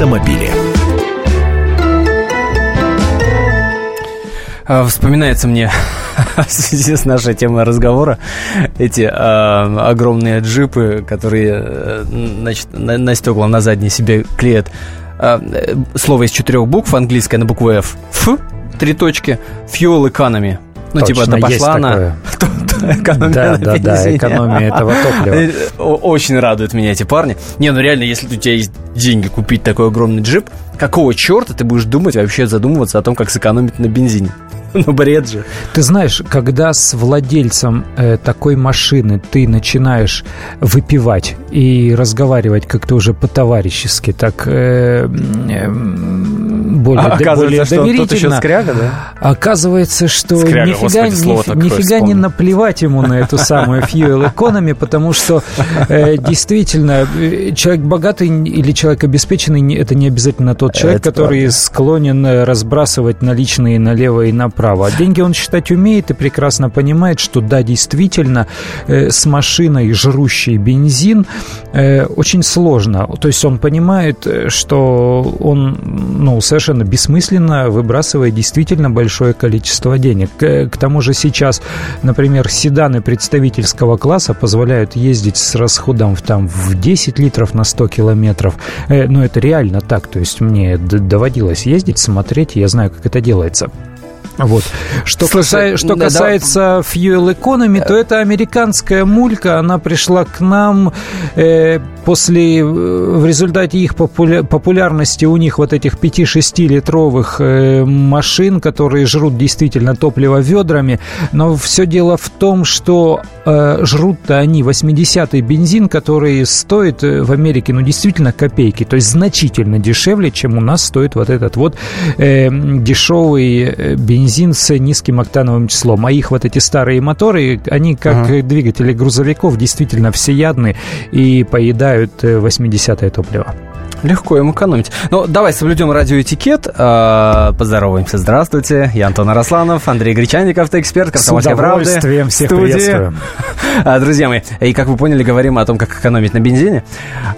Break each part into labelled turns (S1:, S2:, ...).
S1: автомобили.
S2: А, вспоминается мне в связи с нашей темой разговора эти э, огромные джипы, которые э, значит, на, на стекла на задние себе клеят э, слово из четырех букв, английское на букву F, F, три точки, fuel economy. Ну, типа,
S3: Точно,
S2: типа, да пошла она. Экономия
S3: Да, да, да, экономия этого топлива.
S2: О- Очень радуют меня эти парни. Не, ну реально, если у тебя есть деньги купить такой огромный джип, какого черта ты будешь думать вообще задумываться о том, как сэкономить на бензине? Ну, бред же.
S3: Ты знаешь, когда с владельцем э, такой машины ты начинаешь выпивать и разговаривать как-то уже по-товарищески, так э, м, более,
S2: А
S3: д- более
S2: оказывается, что он тут еще
S3: доверительно,
S2: скряга, да?
S3: оказывается, что
S2: Скряга,
S3: нифига,
S2: господи, слово
S3: ниф-
S2: такое
S3: нифига не наплевать ему на эту самую fuel economy, потому что э, действительно э, человек богатый или человек обеспеченный, это не обязательно тот человек,
S2: Это
S3: который
S2: правда.
S3: склонен э, разбрасывать наличные налево и направо. А деньги он считать умеет и прекрасно понимает, что да, действительно, э, с машиной, жрущей бензин, э, очень сложно. То есть он понимает, э, что он ну, совершенно бессмысленно выбрасывает действительно большое количество денег. К, к тому же сейчас, например, седаны представительского класса позволяют ездить с расходом в, там, в 10 литров на 100 километров. Э, ну, это реально так. То есть мне доводилось ездить, смотреть, я знаю, как это делается. Вот. Что,
S2: Слушай,
S3: касай- что
S2: да, да.
S3: касается Fuel Economy, то это американская мулька. Она пришла к нам э, после, э, в результате их популя- популярности у них вот этих 5-6 литровых э, машин, которые жрут действительно топливо ведрами. Но все дело в том, что э, жрут-то они 80-й бензин, который стоит в Америке, ну, действительно копейки. То есть значительно дешевле, чем у нас стоит вот этот вот э, дешевый бензин с низким октановым числом. А их вот эти старые моторы, они как
S2: Ага.
S3: двигатели грузовиков действительно всеядны и поедают э, 80-е топливо.
S2: Легко им экономить. Ну, давай соблюдем радиоэтикет. э, Поздороваемся. Здравствуйте. Я Антон Арасланов, Андрей Гречанников, эксперт «Комсомольской правды».
S3: удовольствием всех
S2: Студии.
S3: приветствую.
S2: А, Друзья мои, и как вы поняли, говорим о том, как экономить на бензине.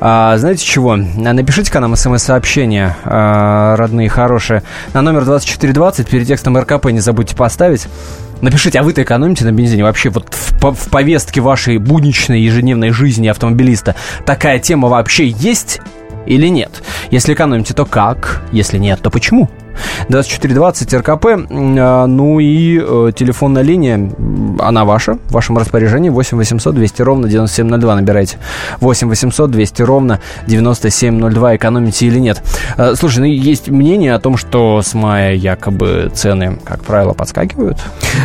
S2: А, знаете чего? Напишите-ка нам смс-сообщение, а, родные, хорошие, на номер 2420, перед текстом РКП не забудьте поставить. Напишите, а вы-то экономите на бензине? Вообще вот в, в повестке вашей будничной ежедневной жизни автомобилиста такая тема вообще есть или нет? Если экономите, то как? Если нет, то почему? 2420 РКП, а, ну и э, телефонная линия, она ваша, в вашем распоряжении, 8 800 200 ровно 9702 набирайте. 8 800 200 ровно 9702, экономите или нет. Э, Слушай, ну есть мнение о том, что с мая якобы цены, как правило, подскакивают.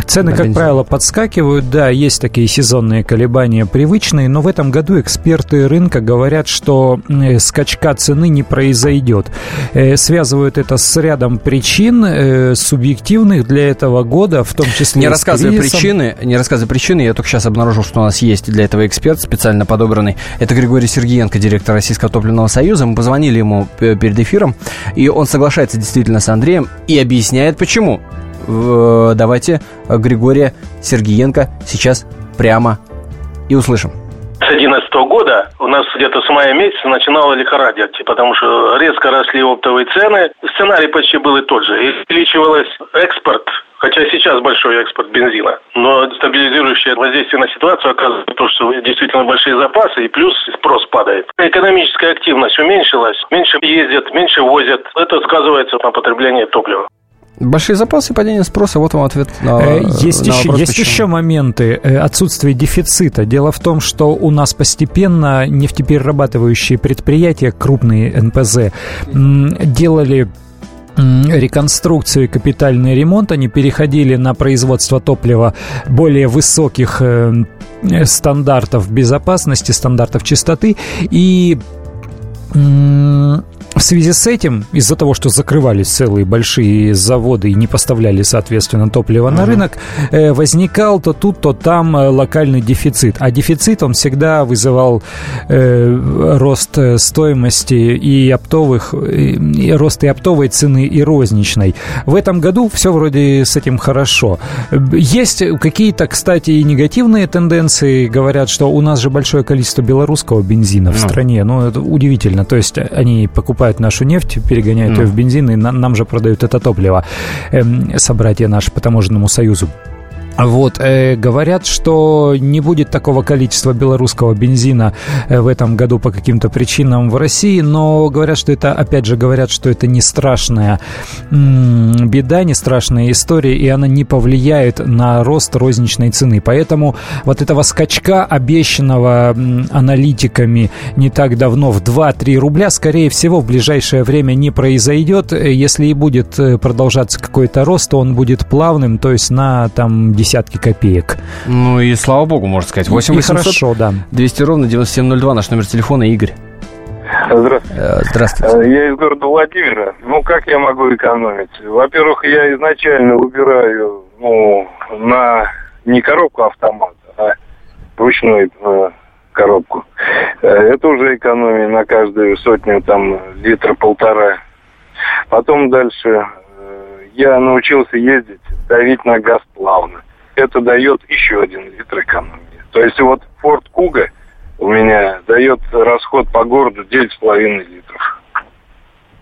S3: Цены, как правило, подскакивают. Да, есть такие сезонные колебания привычные, но в этом году эксперты рынка говорят, что э, скачка цены не произойдет. Связывают это с рядом причин э, субъективных для этого года, в том числе
S2: Не
S3: кризисом.
S2: причины, не рассказывай причины, я только сейчас обнаружил, что у нас есть для этого эксперт специально подобранный. Это Григорий Сергеенко, директор Российского топливного союза. Мы позвонили ему э, перед эфиром, и он соглашается действительно с Андреем и объясняет, почему. В- Давайте э, Григория Сергеенко сейчас прямо и услышим.
S4: С 2011 года у нас где-то с мая месяца начинало лихорадить, потому что резко росли оптовые цены. Сценарий почти был и тот же. И увеличивалось экспорт, хотя сейчас большой экспорт бензина. Но стабилизирующее воздействие на ситуацию оказывает то, что действительно большие запасы и плюс спрос падает. Экономическая активность уменьшилась, меньше ездят, меньше возят. Это сказывается на потреблении топлива.
S2: Большие запасы, падение спроса, вот вам ответ на,
S3: Э, Есть,
S2: на
S3: еще,
S2: вопрос,
S3: есть
S2: почему.
S3: еще моменты э, отсутствия дефицита. Дело в том, что у нас постепенно нефтеперерабатывающие предприятия, крупные НПЗ, делали реконструкцию и капитальный ремонт, они переходили на производство топлива более высоких э, э, стандартов безопасности, стандартов чистоты, и в связи с этим, из-за того, что закрывались целые большие заводы и не поставляли, соответственно, топливо на рынок, э, возникал то тут, то там э, локальный дефицит. А дефицит, он всегда вызывал э, рост э, стоимости и оптовых, и, рост и оптовой цены, и розничной. В этом году все вроде с этим хорошо. Есть какие-то, кстати, и негативные тенденции. Говорят, что у нас же большое количество белорусского бензина в
S2: Ну.
S3: стране. Ну, это удивительно. То есть они покупают покупают нашу нефть, перегоняют mm. ее в бензин, и на, нам же продают это топливо, э, собратья наши по таможенному союзу. Вот, э, говорят, что не будет такого количества белорусского бензина э, в этом году по каким-то причинам в России, но говорят, что это, опять же, говорят, что это не страшная м- беда, не страшная история, и она не повлияет на рост розничной цены. Поэтому вот этого скачка, обещанного аналитиками не так давно в 2-3 рубля, скорее всего, в ближайшее время не произойдет. Если и будет э, продолжаться какой-то рост, то он будет плавным, то есть на там десятки копеек.
S2: Ну и слава богу, можно сказать. 8
S3: и хорошо, да.
S2: 200 ровно 9702, наш номер телефона, Игорь.
S1: Здравствуйте.
S2: Э, здравствуйте.
S1: Э, я из города Владимира. Ну, как я могу экономить? Во-первых, я изначально выбираю, ну, на не коробку автомата, а ручную э, коробку. Это уже экономия на каждую сотню, там, литра полтора. Потом дальше я научился ездить, давить на газ плавно это дает еще один литр экономии. То есть вот Ford Kuga у меня дает расход по городу 9,5 литров.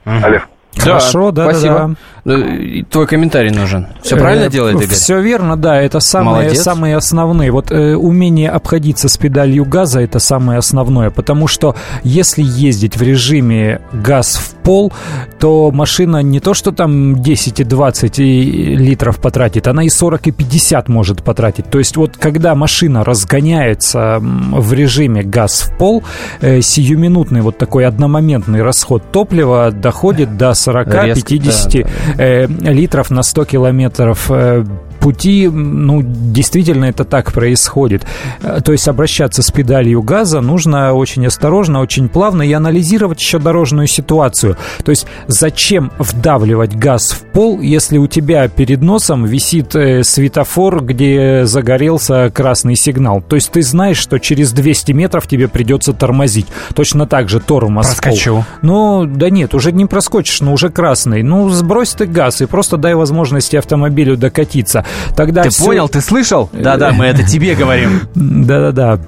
S2: Угу. Олег. Хорошо, да, спасибо. да, да. Ну, твой комментарий нужен. Все правильно э, делает Игорь?
S3: Все верно, да. Это самые, самые основные. Вот э, умение обходиться с педалью газа это самое основное. Потому что если ездить в режиме газ в пол, то машина не то, что там 10 и 20 литров потратит, она и 40 и 50 может потратить. То есть вот когда машина разгоняется в режиме газ в пол, э, сиюминутный вот такой одномоментный расход топлива доходит до 40-50 да, литров на 100 километров э, пути, ну, действительно это так происходит. Э, то есть обращаться с педалью газа нужно очень осторожно, очень плавно и анализировать еще дорожную ситуацию. То есть зачем вдавливать газ в пол, если у тебя перед носом висит э, светофор, где загорелся красный сигнал. То есть ты знаешь, что через 200 метров тебе придется тормозить. Точно так же тормоз
S2: Проскочу. пол.
S3: Ну, да нет, уже не проскочишь, но уже красный. Ну, сбрось ты газ и просто дай возможности автомобилю докатиться. Тогда
S2: ты все... понял, ты слышал? Да-да, мы это тебе говорим.
S3: Да-да-да.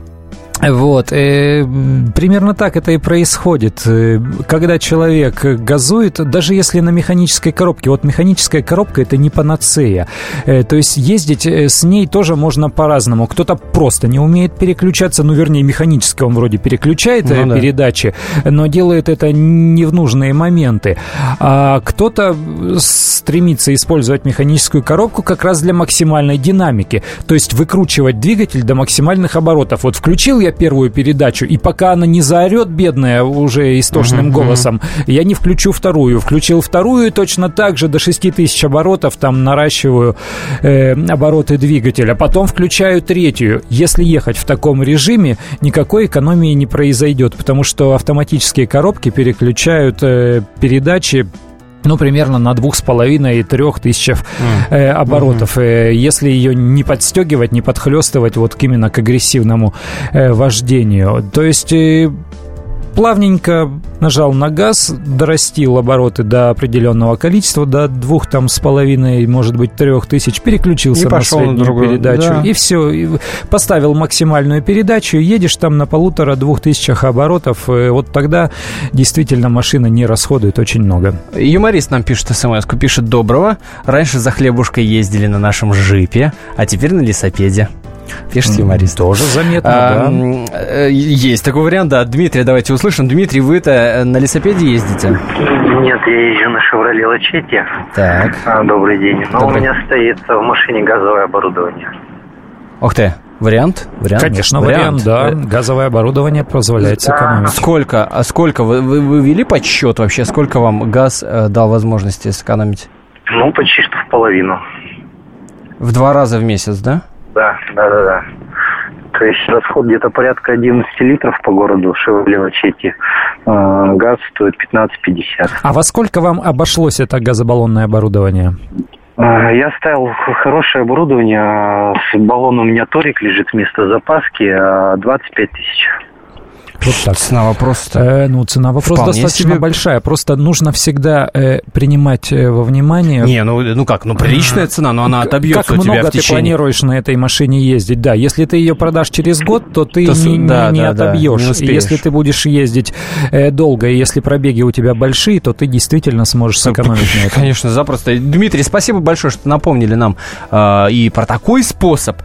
S3: Вот, э, примерно так это и происходит. Э, когда человек газует, даже если на механической коробке, вот механическая коробка это не панацея. Э, то есть ездить э, с ней тоже можно по-разному. Кто-то просто не умеет переключаться, ну, вернее, механически он вроде переключает ну, э, передачи, но делает это не в нужные моменты. А кто-то стремится использовать механическую коробку как раз для максимальной динамики. То есть выкручивать двигатель до максимальных оборотов. Вот включил я я первую передачу, и пока она не заорет, бедная, уже истошным uh-huh, голосом, я не включу вторую. Включил вторую, точно так же до 6000 оборотов там наращиваю э, обороты двигателя. Потом включаю третью. Если ехать в таком режиме, никакой экономии не произойдет, потому что автоматические коробки переключают э, передачи ну, примерно на двух с половиной и трех тысячах э, оборотов. Mm-hmm. Если ее не подстегивать, не подхлестывать вот именно к агрессивному э, вождению. То есть э, плавненько нажал на газ, дорастил обороты до определенного количества, до двух там с половиной, может быть, трех тысяч, переключился и на среднюю на другую. передачу. Да. И все, и поставил максимальную передачу, едешь там на полутора-двух тысячах оборотов, э, вот тогда действительно машина не расходует очень много.
S2: Юморист нам пишет смс пишет «Доброго. Раньше за хлебушкой ездили на нашем джипе, а теперь на лесопеде». Пишет юморист.
S3: Тоже заметно, а,
S2: да. Э, есть такой вариант, да. Дмитрий, давайте услышим. Дмитрий, вы-то э, на лесопеде ездите?
S5: Нет, я езжу на «Шевроле Лачете».
S2: Так.
S5: А, добрый день. Но добрый. у меня стоит в машине газовое оборудование.
S2: Ух ты. Вариант?
S3: Вариант? Конечно, вариант, вариант да. Газовое оборудование позволяет да. сэкономить.
S2: Сколько? А сколько? Вы, вы, вы вели подсчет вообще? Сколько вам газ э, дал возможности сэкономить?
S5: Ну, почти что в половину.
S2: В два раза в месяц, да?
S5: Да, да, да, да. То есть расход где-то порядка 11 литров по городу Шевроле Лачетти. А, газ стоит 15,50.
S3: А во сколько вам обошлось это газобаллонное оборудование?
S5: А, я ставил хорошее оборудование. А, с баллоном у меня торик лежит вместо запаски. 25 тысяч.
S3: Вот так.
S2: Цена вопроса
S3: Э, ну, цена вопроса
S2: Вполне
S3: достаточно
S2: себе.
S3: большая. Просто нужно всегда э, принимать э, во внимание...
S2: Не, ну, ну как, ну приличная цена, но она отобьется
S3: как
S2: у тебя
S3: много
S2: в
S3: ты
S2: течение...
S3: планируешь на этой машине ездить? Да, если ты ее продашь через год, то ты
S2: То
S3: не, не-
S2: да,
S3: не
S2: да, да,
S3: отобьешь.
S2: не
S3: И
S2: успеешь.
S3: если ты будешь ездить э, долго, и если пробеги у тебя большие, то ты действительно сможешь сэкономить на этом.
S2: Конечно, запросто. Дмитрий, спасибо большое, что напомнили нам э, и про такой способ.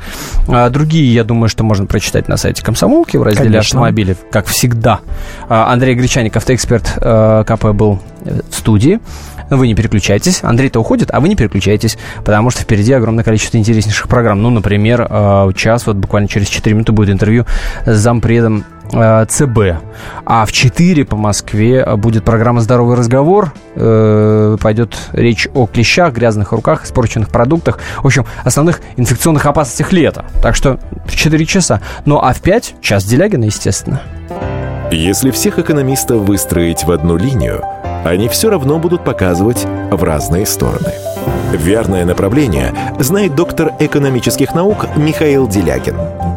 S2: А другие, я думаю, что можно прочитать на сайте Комсомолки в разделе
S3: Конечно.
S2: автомобили, как всегда. А, Андрей Гречаник, автоэксперт э, КП, был в студии. Вы не переключайтесь. Андрей-то уходит, а вы не переключайтесь, потому что впереди огромное количество интереснейших программ. Ну, например, э, час, вот буквально через 4 минуты будет интервью с зампредом ЦБ. А в 4 по Москве э, будет программа «Здоровый разговор». Э, Пойдет речь о клещах, грязных руках, испорченных продуктах. В общем, основных инфекционных опасностях лета. Так что в 4 часа. Ну, а в 5 час Делягина, естественно.
S6: Если всех экономистов выстроить в одну линию, они все равно будут показывать в разные стороны. Верное направление знает доктор экономических наук Михаил Делягин.